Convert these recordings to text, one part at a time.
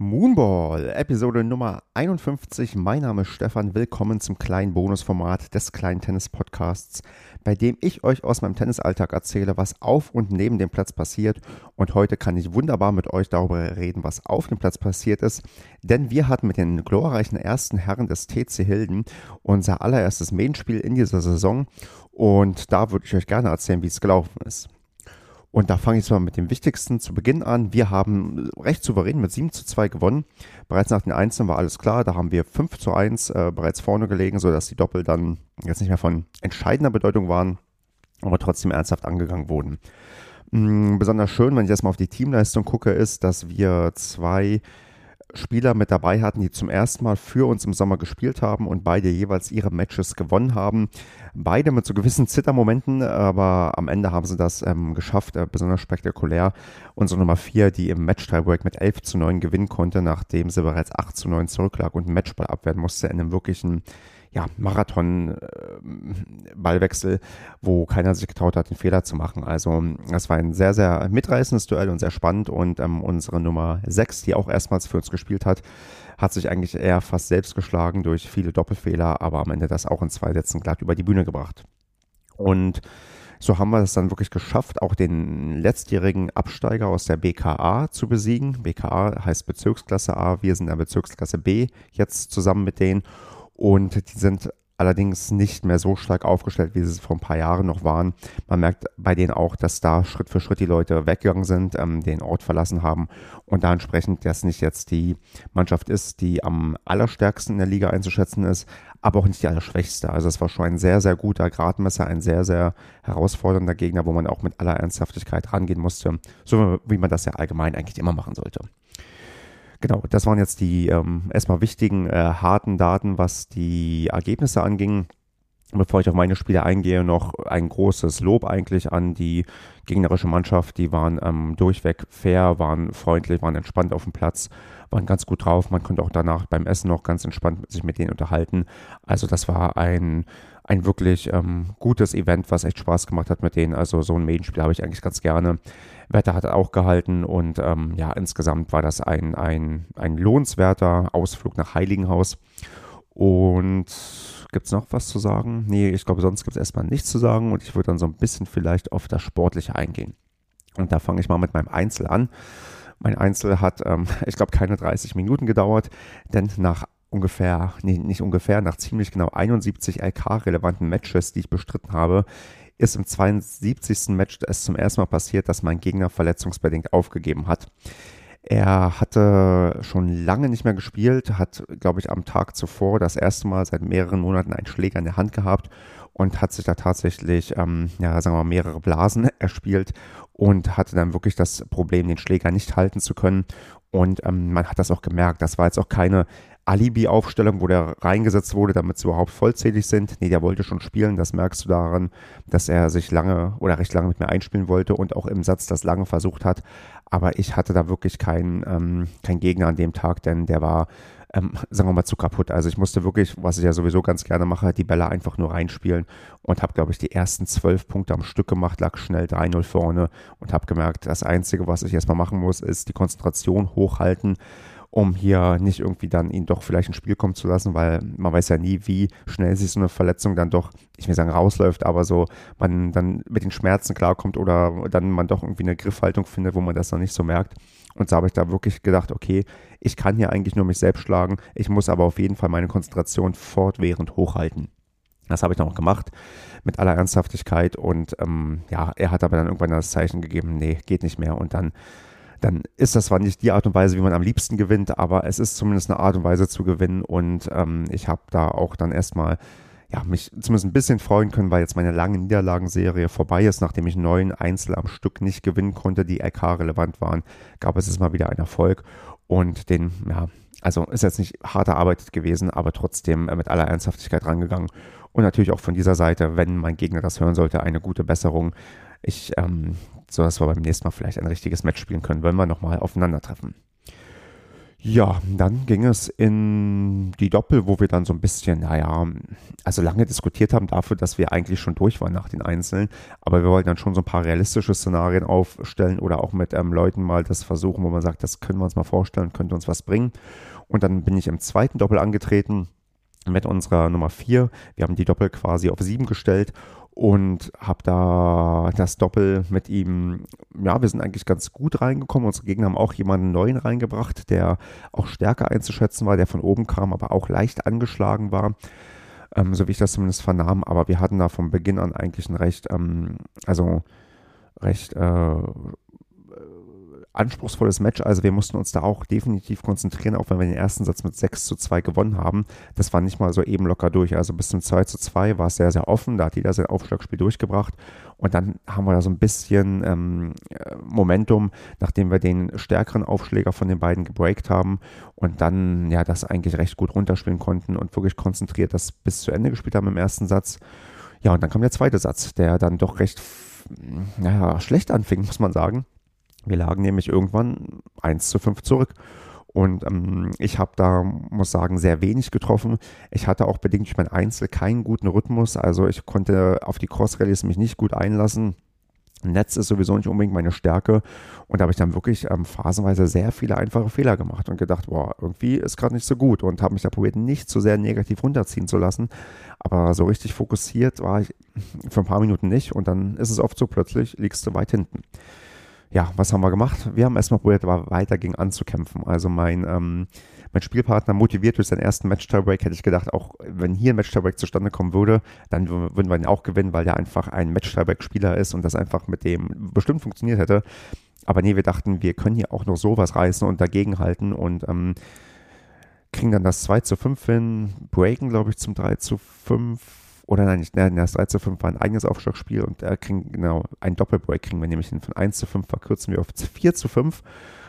Moonball, Episode Nummer 51. Mein Name ist Stefan. Willkommen zum kleinen Bonusformat des kleinen Tennis-Podcasts, bei dem ich euch aus meinem Tennisalltag erzähle, was auf und neben dem Platz passiert. Und heute kann ich wunderbar mit euch darüber reden, was auf dem Platz passiert ist. Denn wir hatten mit den glorreichen ersten Herren des TC Hilden unser allererstes Main-Spiel in dieser Saison. Und da würde ich euch gerne erzählen, wie es gelaufen ist. Und da fange ich mal mit dem Wichtigsten zu Beginn an. Wir haben recht souverän mit 7 zu 2 gewonnen. Bereits nach den Einzelnen war alles klar. Da haben wir 5 zu 1 äh, bereits vorne gelegen, sodass die Doppel dann jetzt nicht mehr von entscheidender Bedeutung waren, aber trotzdem ernsthaft angegangen wurden. Mhm, besonders schön, wenn ich jetzt mal auf die Teamleistung gucke, ist, dass wir zwei Spieler mit dabei hatten, die zum ersten Mal für uns im Sommer gespielt haben und beide jeweils ihre Matches gewonnen haben. Beide mit so gewissen Zittermomenten, aber am Ende haben sie das ähm, geschafft, äh, besonders spektakulär. Unsere Nummer 4, die im Match-Tiebreak mit 11 zu 9 gewinnen konnte, nachdem sie bereits 8 zu 9 zurücklag und ein Matchball abwehren musste in einem wirklichen ja, Marathon-Ballwechsel, äh, wo keiner sich getraut hat, den Fehler zu machen. Also das war ein sehr, sehr mitreißendes Duell und sehr spannend. Und ähm, unsere Nummer 6, die auch erstmals für uns gespielt hat, hat sich eigentlich eher fast selbst geschlagen durch viele Doppelfehler, aber am Ende das auch in zwei Sätzen glatt über die Bühne gebracht. Und so haben wir es dann wirklich geschafft, auch den letztjährigen Absteiger aus der BKA zu besiegen. BKA heißt Bezirksklasse A, wir sind in der Bezirksklasse B jetzt zusammen mit denen und die sind allerdings nicht mehr so stark aufgestellt, wie sie es vor ein paar Jahren noch waren. Man merkt bei denen auch, dass da Schritt für Schritt die Leute weggegangen sind, ähm, den Ort verlassen haben und da entsprechend das nicht jetzt die Mannschaft ist, die am allerstärksten in der Liga einzuschätzen ist, aber auch nicht die allerschwächste. Also es war schon ein sehr, sehr guter Gradmesser, ein sehr, sehr herausfordernder Gegner, wo man auch mit aller Ernsthaftigkeit rangehen musste, so wie man das ja allgemein eigentlich immer machen sollte. Genau, das waren jetzt die ähm, erstmal wichtigen, äh, harten Daten, was die Ergebnisse anging. Bevor ich auf meine Spiele eingehe, noch ein großes Lob eigentlich an die gegnerische Mannschaft. Die waren ähm, durchweg fair, waren freundlich, waren entspannt auf dem Platz, waren ganz gut drauf. Man konnte auch danach beim Essen noch ganz entspannt sich mit denen unterhalten. Also das war ein, ein wirklich ähm, gutes Event, was echt Spaß gemacht hat mit denen. Also so ein Medienspiel habe ich eigentlich ganz gerne. Wetter hat auch gehalten und ähm, ja, insgesamt war das ein, ein, ein lohnenswerter Ausflug nach Heiligenhaus. Und gibt es noch was zu sagen? Nee, ich glaube, sonst gibt es erstmal nichts zu sagen und ich würde dann so ein bisschen vielleicht auf das Sportliche eingehen. Und da fange ich mal mit meinem Einzel an. Mein Einzel hat, ähm, ich glaube, keine 30 Minuten gedauert, denn nach ungefähr, nee, nicht ungefähr, nach ziemlich genau 71 LK-relevanten Matches, die ich bestritten habe, ist im 72. Match es zum ersten Mal passiert, dass mein Gegner verletzungsbedingt aufgegeben hat. Er hatte schon lange nicht mehr gespielt, hat, glaube ich, am Tag zuvor das erste Mal seit mehreren Monaten einen Schläger in der Hand gehabt und hat sich da tatsächlich, ähm, ja, sagen wir mal, mehrere Blasen erspielt und hatte dann wirklich das Problem, den Schläger nicht halten zu können. Und ähm, man hat das auch gemerkt. Das war jetzt auch keine Alibi-Aufstellung, wo der reingesetzt wurde, damit sie überhaupt vollzählig sind. Nee, der wollte schon spielen. Das merkst du daran, dass er sich lange oder recht lange mit mir einspielen wollte und auch im Satz das lange versucht hat. Aber ich hatte da wirklich keinen ähm, kein Gegner an dem Tag, denn der war, ähm, sagen wir mal, zu kaputt. Also ich musste wirklich, was ich ja sowieso ganz gerne mache, die Bälle einfach nur reinspielen und habe, glaube ich, die ersten zwölf Punkte am Stück gemacht, lag schnell 3-0 vorne und habe gemerkt, das Einzige, was ich erstmal machen muss, ist die Konzentration hochhalten um hier nicht irgendwie dann ihn doch vielleicht ins Spiel kommen zu lassen, weil man weiß ja nie, wie schnell sich so eine Verletzung dann doch, ich will sagen, rausläuft, aber so man dann mit den Schmerzen klarkommt oder dann man doch irgendwie eine Griffhaltung findet, wo man das noch nicht so merkt. Und so habe ich da wirklich gedacht, okay, ich kann hier eigentlich nur mich selbst schlagen, ich muss aber auf jeden Fall meine Konzentration fortwährend hochhalten. Das habe ich dann auch gemacht, mit aller Ernsthaftigkeit. Und ähm, ja, er hat aber dann irgendwann das Zeichen gegeben, nee, geht nicht mehr. Und dann dann ist das zwar nicht die Art und Weise, wie man am liebsten gewinnt, aber es ist zumindest eine Art und Weise zu gewinnen und ähm, ich habe da auch dann erstmal ja, mich zumindest ein bisschen freuen können, weil jetzt meine lange Niederlagenserie vorbei ist, nachdem ich neun Einzel am Stück nicht gewinnen konnte, die LK relevant waren, gab es jetzt mal wieder einen Erfolg und den, ja, also ist jetzt nicht hart erarbeitet gewesen, aber trotzdem äh, mit aller Ernsthaftigkeit rangegangen und natürlich auch von dieser Seite, wenn mein Gegner das hören sollte, eine gute Besserung. Ich ähm, sodass wir beim nächsten Mal vielleicht ein richtiges Match spielen können, wenn wir nochmal aufeinandertreffen. Ja, dann ging es in die Doppel, wo wir dann so ein bisschen, naja, also lange diskutiert haben dafür, dass wir eigentlich schon durch waren nach den Einzelnen. Aber wir wollten dann schon so ein paar realistische Szenarien aufstellen oder auch mit ähm, Leuten mal das versuchen, wo man sagt, das können wir uns mal vorstellen, könnte uns was bringen. Und dann bin ich im zweiten Doppel angetreten mit unserer Nummer 4. Wir haben die Doppel quasi auf 7 gestellt und habe da das Doppel mit ihm, ja, wir sind eigentlich ganz gut reingekommen. Unsere Gegner haben auch jemanden neuen reingebracht, der auch stärker einzuschätzen war, der von oben kam, aber auch leicht angeschlagen war. Ähm, so wie ich das zumindest vernahm. Aber wir hatten da von Beginn an eigentlich ein recht, ähm, also recht äh, anspruchsvolles Match. Also wir mussten uns da auch definitiv konzentrieren, auch wenn wir den ersten Satz mit 6 zu 2 gewonnen haben. Das war nicht mal so eben locker durch. Also bis zum 2 zu 2 war es sehr, sehr offen. Da hat jeder sein Aufschlagspiel durchgebracht. Und dann haben wir da so ein bisschen ähm, äh, Momentum, nachdem wir den stärkeren Aufschläger von den beiden gebreakt haben und dann ja das eigentlich recht gut runterspielen konnten und wirklich konzentriert das bis zu Ende gespielt haben im ersten Satz. Ja, und dann kam der zweite Satz, der dann doch recht naja, schlecht anfing, muss man sagen. Wir lagen nämlich irgendwann 1 zu 5 zurück. Und ähm, ich habe da, muss sagen, sehr wenig getroffen. Ich hatte auch bedingt durch mein Einzel keinen guten Rhythmus. Also ich konnte auf die Cross-Rallies mich nicht gut einlassen. Netz ist sowieso nicht unbedingt meine Stärke. Und da habe ich dann wirklich ähm, phasenweise sehr viele einfache Fehler gemacht und gedacht, boah, irgendwie ist gerade nicht so gut. Und habe mich da probiert, nicht zu sehr negativ runterziehen zu lassen. Aber so richtig fokussiert war ich für ein paar Minuten nicht. Und dann ist es oft so, plötzlich liegst du weit hinten ja, was haben wir gemacht? Wir haben erstmal probiert, weiter gegen anzukämpfen. Also mein, ähm, mein Spielpartner motiviert durch seinen ersten Match-Tiebreak, hätte ich gedacht, auch wenn hier ein Match-Tiebreak zustande kommen würde, dann würden wir ihn auch gewinnen, weil der einfach ein Match-Tiebreak-Spieler ist und das einfach mit dem bestimmt funktioniert hätte. Aber nee, wir dachten, wir können hier auch noch sowas reißen und dagegenhalten und ähm, kriegen dann das 2 zu 5 hin, breaken, glaube ich, zum 3 zu 5 oder nein, nicht, nein, das 3 zu 5 war ein eigenes Aufschlagspiel und da kriegen, genau, ein Doppelbreak kriegen wir nämlich hin. Von 1 zu 5 verkürzen wir auf 4 zu 5,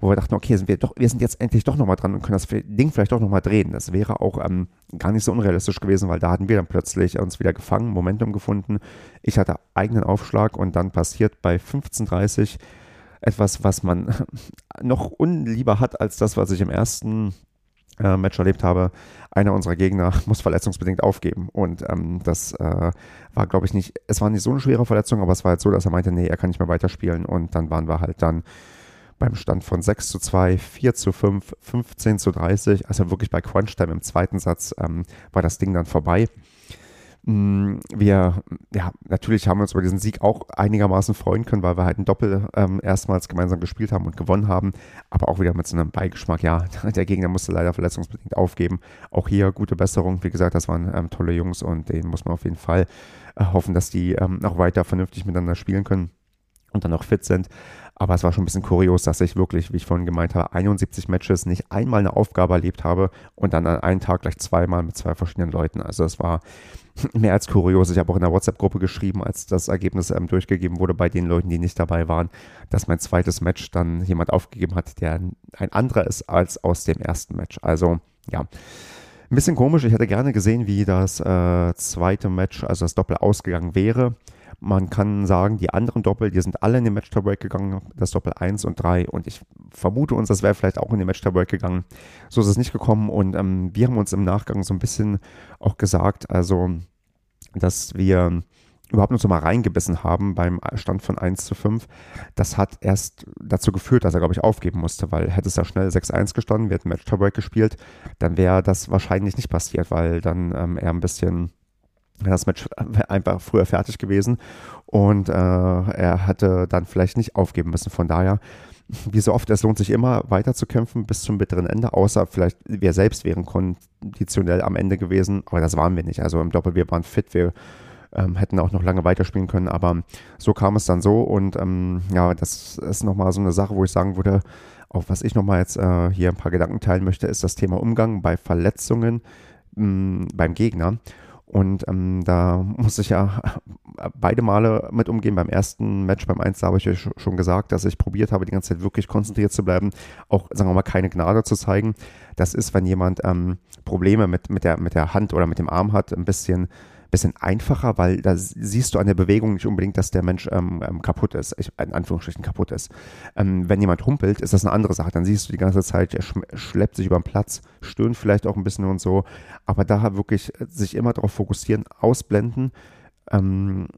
wo wir dachten, okay, sind wir, doch, wir sind jetzt endlich doch nochmal dran und können das Ding vielleicht doch nochmal drehen. Das wäre auch ähm, gar nicht so unrealistisch gewesen, weil da hatten wir dann plötzlich uns wieder gefangen, Momentum gefunden. Ich hatte eigenen Aufschlag und dann passiert bei 15.30 etwas, was man noch unlieber hat als das, was ich im ersten äh, Match erlebt habe, einer unserer Gegner muss verletzungsbedingt aufgeben. Und ähm, das äh, war, glaube ich, nicht, es war nicht so eine schwere Verletzung, aber es war halt so, dass er meinte, nee, er kann nicht mehr weiterspielen. Und dann waren wir halt dann beim Stand von 6 zu 2, 4 zu 5, 15 zu 30, also wirklich bei Crunch-Time im zweiten Satz ähm, war das Ding dann vorbei. Mm, wir, ja, natürlich haben wir uns über diesen Sieg auch einigermaßen freuen können, weil wir halt ein Doppel ähm, erstmals gemeinsam gespielt haben und gewonnen haben, aber auch wieder mit so einem Beigeschmack. Ja, der Gegner musste leider verletzungsbedingt aufgeben. Auch hier gute Besserung. Wie gesagt, das waren ähm, tolle Jungs und denen muss man auf jeden Fall äh, hoffen, dass die ähm, auch weiter vernünftig miteinander spielen können und dann auch fit sind. Aber es war schon ein bisschen kurios, dass ich wirklich, wie ich vorhin gemeint habe, 71 Matches nicht einmal eine Aufgabe erlebt habe und dann an einem Tag gleich zweimal mit zwei verschiedenen Leuten. Also es war mehr als kurios. Ich habe auch in der WhatsApp-Gruppe geschrieben, als das Ergebnis ähm, durchgegeben wurde bei den Leuten, die nicht dabei waren, dass mein zweites Match dann jemand aufgegeben hat, der ein anderer ist als aus dem ersten Match. Also ja. Ein bisschen komisch. Ich hätte gerne gesehen, wie das äh, zweite Match, also das Doppel ausgegangen wäre. Man kann sagen, die anderen Doppel, die sind alle in den Match-Tiebreak gegangen, das Doppel 1 und 3. Und ich vermute uns, das wäre vielleicht auch in den Match-Tiebreak gegangen. So ist es nicht gekommen. Und ähm, wir haben uns im Nachgang so ein bisschen auch gesagt, also, dass wir überhaupt nur so mal reingebissen haben beim Stand von 1 zu 5, das hat erst dazu geführt, dass er, glaube ich, aufgeben musste, weil hätte es ja schnell 6-1 gestanden, wir hätten Match Tiebreak gespielt, dann wäre das wahrscheinlich nicht passiert, weil dann ähm, er ein bisschen das Match einfach früher fertig gewesen und äh, er hatte dann vielleicht nicht aufgeben müssen. Von daher, wie so oft, es lohnt sich immer weiter zu kämpfen bis zum bitteren Ende, außer vielleicht wir selbst wären konditionell am Ende gewesen, aber das waren wir nicht. Also im Doppel, wir waren fit, wir ähm, hätten auch noch lange weiterspielen können, aber so kam es dann so und ähm, ja, das ist nochmal so eine Sache, wo ich sagen würde, auch was ich nochmal jetzt äh, hier ein paar Gedanken teilen möchte, ist das Thema Umgang bei Verletzungen mh, beim Gegner. Und ähm, da muss ich ja beide Male mit umgehen. Beim ersten Match, beim 1, habe ich euch schon gesagt, dass ich probiert habe, die ganze Zeit wirklich konzentriert zu bleiben, auch, sagen wir mal, keine Gnade zu zeigen. Das ist, wenn jemand ähm, Probleme mit, mit, der, mit der Hand oder mit dem Arm hat, ein bisschen bisschen einfacher, weil da siehst du an der Bewegung nicht unbedingt, dass der Mensch ähm, ähm, kaputt ist, ich, in Anführungsstrichen kaputt ist. Ähm, wenn jemand humpelt, ist das eine andere Sache. Dann siehst du die ganze Zeit, er schleppt sich über den Platz, stöhnt vielleicht auch ein bisschen und so. Aber da wirklich sich immer darauf fokussieren, ausblenden, ähm,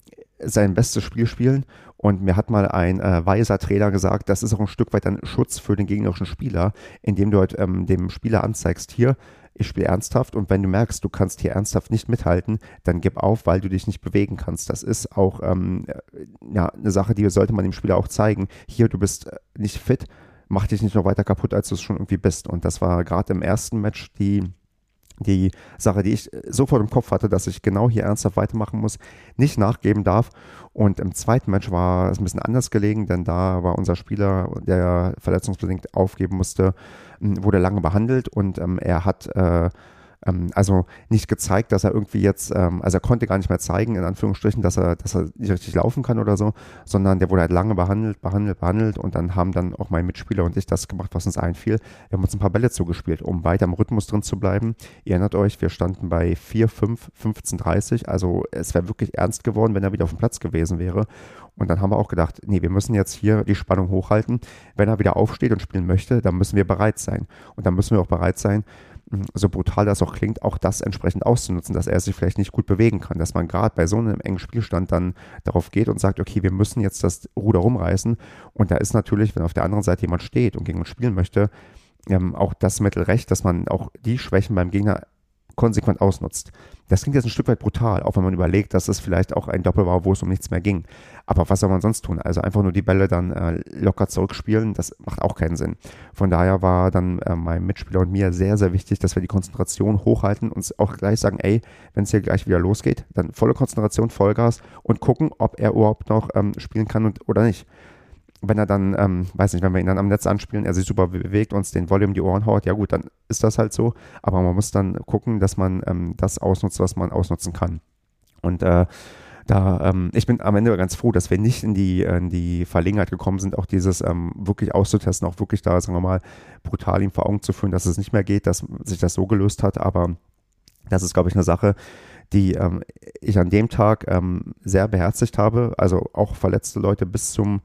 sein bestes Spiel spielen. Und mir hat mal ein äh, weiser Trainer gesagt, das ist auch ein Stück weit ein Schutz für den gegnerischen Spieler, indem du halt ähm, dem Spieler anzeigst, hier, ich spiele ernsthaft und wenn du merkst, du kannst hier ernsthaft nicht mithalten, dann gib auf, weil du dich nicht bewegen kannst. Das ist auch ähm, ja, eine Sache, die sollte man dem Spieler auch zeigen. Hier, du bist äh, nicht fit, mach dich nicht noch weiter kaputt, als du es schon irgendwie bist. Und das war gerade im ersten Match die die Sache, die ich sofort im Kopf hatte, dass ich genau hier ernsthaft weitermachen muss, nicht nachgeben darf. Und im zweiten Match war es ein bisschen anders gelegen, denn da war unser Spieler, der verletzungsbedingt aufgeben musste, wurde lange behandelt und ähm, er hat äh, ähm, also nicht gezeigt, dass er irgendwie jetzt, ähm, also er konnte gar nicht mehr zeigen, in Anführungsstrichen, dass er, dass er nicht richtig laufen kann oder so, sondern der wurde halt lange behandelt, behandelt, behandelt und dann haben dann auch mein Mitspieler und ich das gemacht, was uns einfiel. Wir haben uns ein paar Bälle zugespielt, um weiter im Rhythmus drin zu bleiben. Ihr erinnert euch, wir standen bei 4, 5, 15, 30, also es wäre wirklich ernst geworden, wenn er wieder auf dem Platz gewesen wäre. Und dann haben wir auch gedacht, nee, wir müssen jetzt hier die Spannung hochhalten. Wenn er wieder aufsteht und spielen möchte, dann müssen wir bereit sein. Und dann müssen wir auch bereit sein, so brutal das auch klingt, auch das entsprechend auszunutzen, dass er sich vielleicht nicht gut bewegen kann, dass man gerade bei so einem engen Spielstand dann darauf geht und sagt, okay, wir müssen jetzt das Ruder rumreißen. Und da ist natürlich, wenn auf der anderen Seite jemand steht und gegen uns spielen möchte, ähm, auch das Mittel recht, dass man auch die Schwächen beim Gegner konsequent ausnutzt. Das klingt jetzt ein Stück weit brutal, auch wenn man überlegt, dass es vielleicht auch ein Doppel war, wo es um nichts mehr ging. Aber was soll man sonst tun? Also einfach nur die Bälle dann äh, locker zurückspielen, das macht auch keinen Sinn. Von daher war dann äh, meinem Mitspieler und mir sehr, sehr wichtig, dass wir die Konzentration hochhalten und auch gleich sagen, ey, wenn es hier gleich wieder losgeht, dann volle Konzentration, Vollgas und gucken, ob er überhaupt noch ähm, spielen kann und, oder nicht wenn er dann, ähm, weiß nicht, wenn wir ihn dann am Netz anspielen, er sich super bewegt, uns den Volume die Ohren haut, ja gut, dann ist das halt so. Aber man muss dann gucken, dass man ähm, das ausnutzt, was man ausnutzen kann. Und äh, da, ähm, ich bin am Ende ganz froh, dass wir nicht in die, in die Verlegenheit gekommen sind, auch dieses ähm, wirklich auszutesten, auch wirklich da, sagen wir mal, brutal ihm vor Augen zu führen, dass es nicht mehr geht, dass sich das so gelöst hat. Aber das ist, glaube ich, eine Sache, die ähm, ich an dem Tag ähm, sehr beherzigt habe. Also auch verletzte Leute bis zum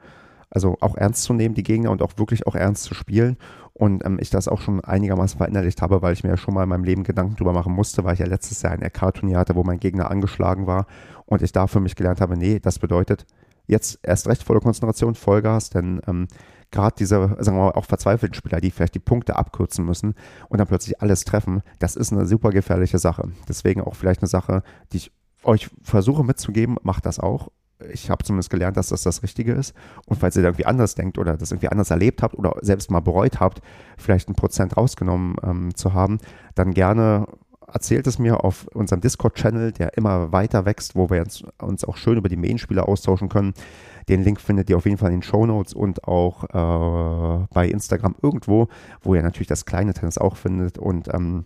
also auch ernst zu nehmen, die Gegner und auch wirklich auch ernst zu spielen. Und ähm, ich das auch schon einigermaßen verinnerlicht habe, weil ich mir ja schon mal in meinem Leben Gedanken drüber machen musste, weil ich ja letztes Jahr ein RK-Turnier hatte, wo mein Gegner angeschlagen war und ich da für mich gelernt habe, nee, das bedeutet jetzt erst recht volle Konzentration, Vollgas, denn ähm, gerade diese, sagen wir mal, auch verzweifelten Spieler, die vielleicht die Punkte abkürzen müssen und dann plötzlich alles treffen, das ist eine super gefährliche Sache. Deswegen auch vielleicht eine Sache, die ich euch versuche mitzugeben, macht das auch ich habe zumindest gelernt, dass das das Richtige ist. Und falls ihr da irgendwie anders denkt oder das irgendwie anders erlebt habt oder selbst mal bereut habt, vielleicht ein Prozent rausgenommen ähm, zu haben, dann gerne erzählt es mir auf unserem Discord-Channel, der immer weiter wächst, wo wir uns, auch schön über die Main-Spieler austauschen können. Den Link findet ihr auf jeden Fall in den Show Notes und auch äh, bei Instagram irgendwo, wo ihr natürlich das kleine Tennis auch findet. Und ähm,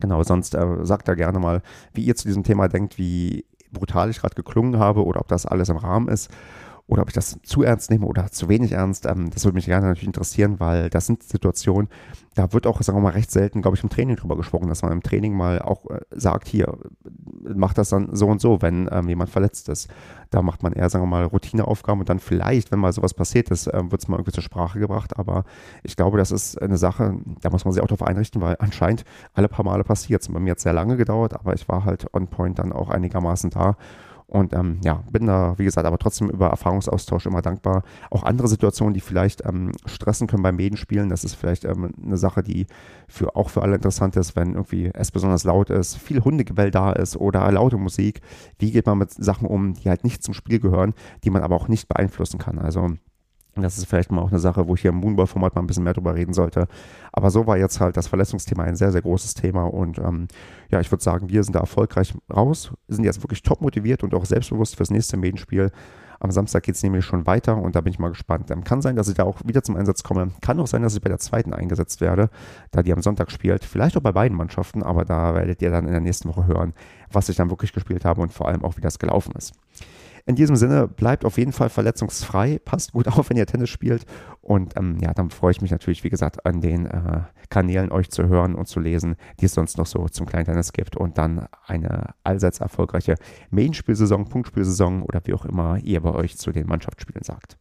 genau, sonst äh, sagt da gerne mal, wie ihr zu diesem Thema denkt, wie brutal ich gerade geklungen habe oder ob das alles im Rahmen ist oder ob ich das zu ernst nehme oder zu wenig ernst. Ähm, das würde mich gerne natürlich interessieren, weil das sind Situationen, da wird auch, sagen wir mal, recht selten, glaube ich, im Training drüber gesprochen, dass man im Training mal auch äh, sagt, hier, macht das dann so und so, wenn ähm, jemand verletzt ist. Da macht man eher, sagen wir mal, Routineaufgaben und dann vielleicht, wenn mal sowas passiert ist, äh, wird es mal irgendwie zur Sprache gebracht. Aber ich glaube, das ist eine Sache, da muss man sich auch darauf einrichten, weil anscheinend alle paar Male passiert es. Bei mir hat es sehr lange gedauert, aber ich war halt on point dann auch einigermaßen da und ähm, ja, bin da, wie gesagt, aber trotzdem über Erfahrungsaustausch immer dankbar. Auch andere Situationen, die vielleicht ähm, stressen können beim Medenspielen, das ist vielleicht ähm, eine Sache, die für, auch für alle interessant ist, wenn irgendwie es besonders laut ist, viel Hundegebell da ist oder laute Musik. Wie geht man mit Sachen um, die halt nicht zum Spiel gehören, die man aber auch nicht beeinflussen kann? Also das ist vielleicht mal auch eine Sache, wo ich hier im Moonball-Format mal ein bisschen mehr drüber reden sollte. Aber so war jetzt halt das Verletzungsthema ein sehr, sehr großes Thema. Und ähm, ja, ich würde sagen, wir sind da erfolgreich raus, sind jetzt wirklich top motiviert und auch selbstbewusst fürs nächste Medienspiel. Am Samstag geht es nämlich schon weiter und da bin ich mal gespannt. Ähm, kann sein, dass ich da auch wieder zum Einsatz komme. Kann auch sein, dass ich bei der zweiten eingesetzt werde, da die am Sonntag spielt. Vielleicht auch bei beiden Mannschaften, aber da werdet ihr dann in der nächsten Woche hören, was ich dann wirklich gespielt habe und vor allem auch, wie das gelaufen ist. In diesem Sinne, bleibt auf jeden Fall verletzungsfrei, passt gut auf, wenn ihr Tennis spielt. Und ähm, ja, dann freue ich mich natürlich, wie gesagt, an den äh, Kanälen euch zu hören und zu lesen, die es sonst noch so zum kleinen Tennis gibt. Und dann eine allseits erfolgreiche Main-Spielsaison, Punktspielsaison oder wie auch immer ihr bei euch zu den Mannschaftsspielen sagt.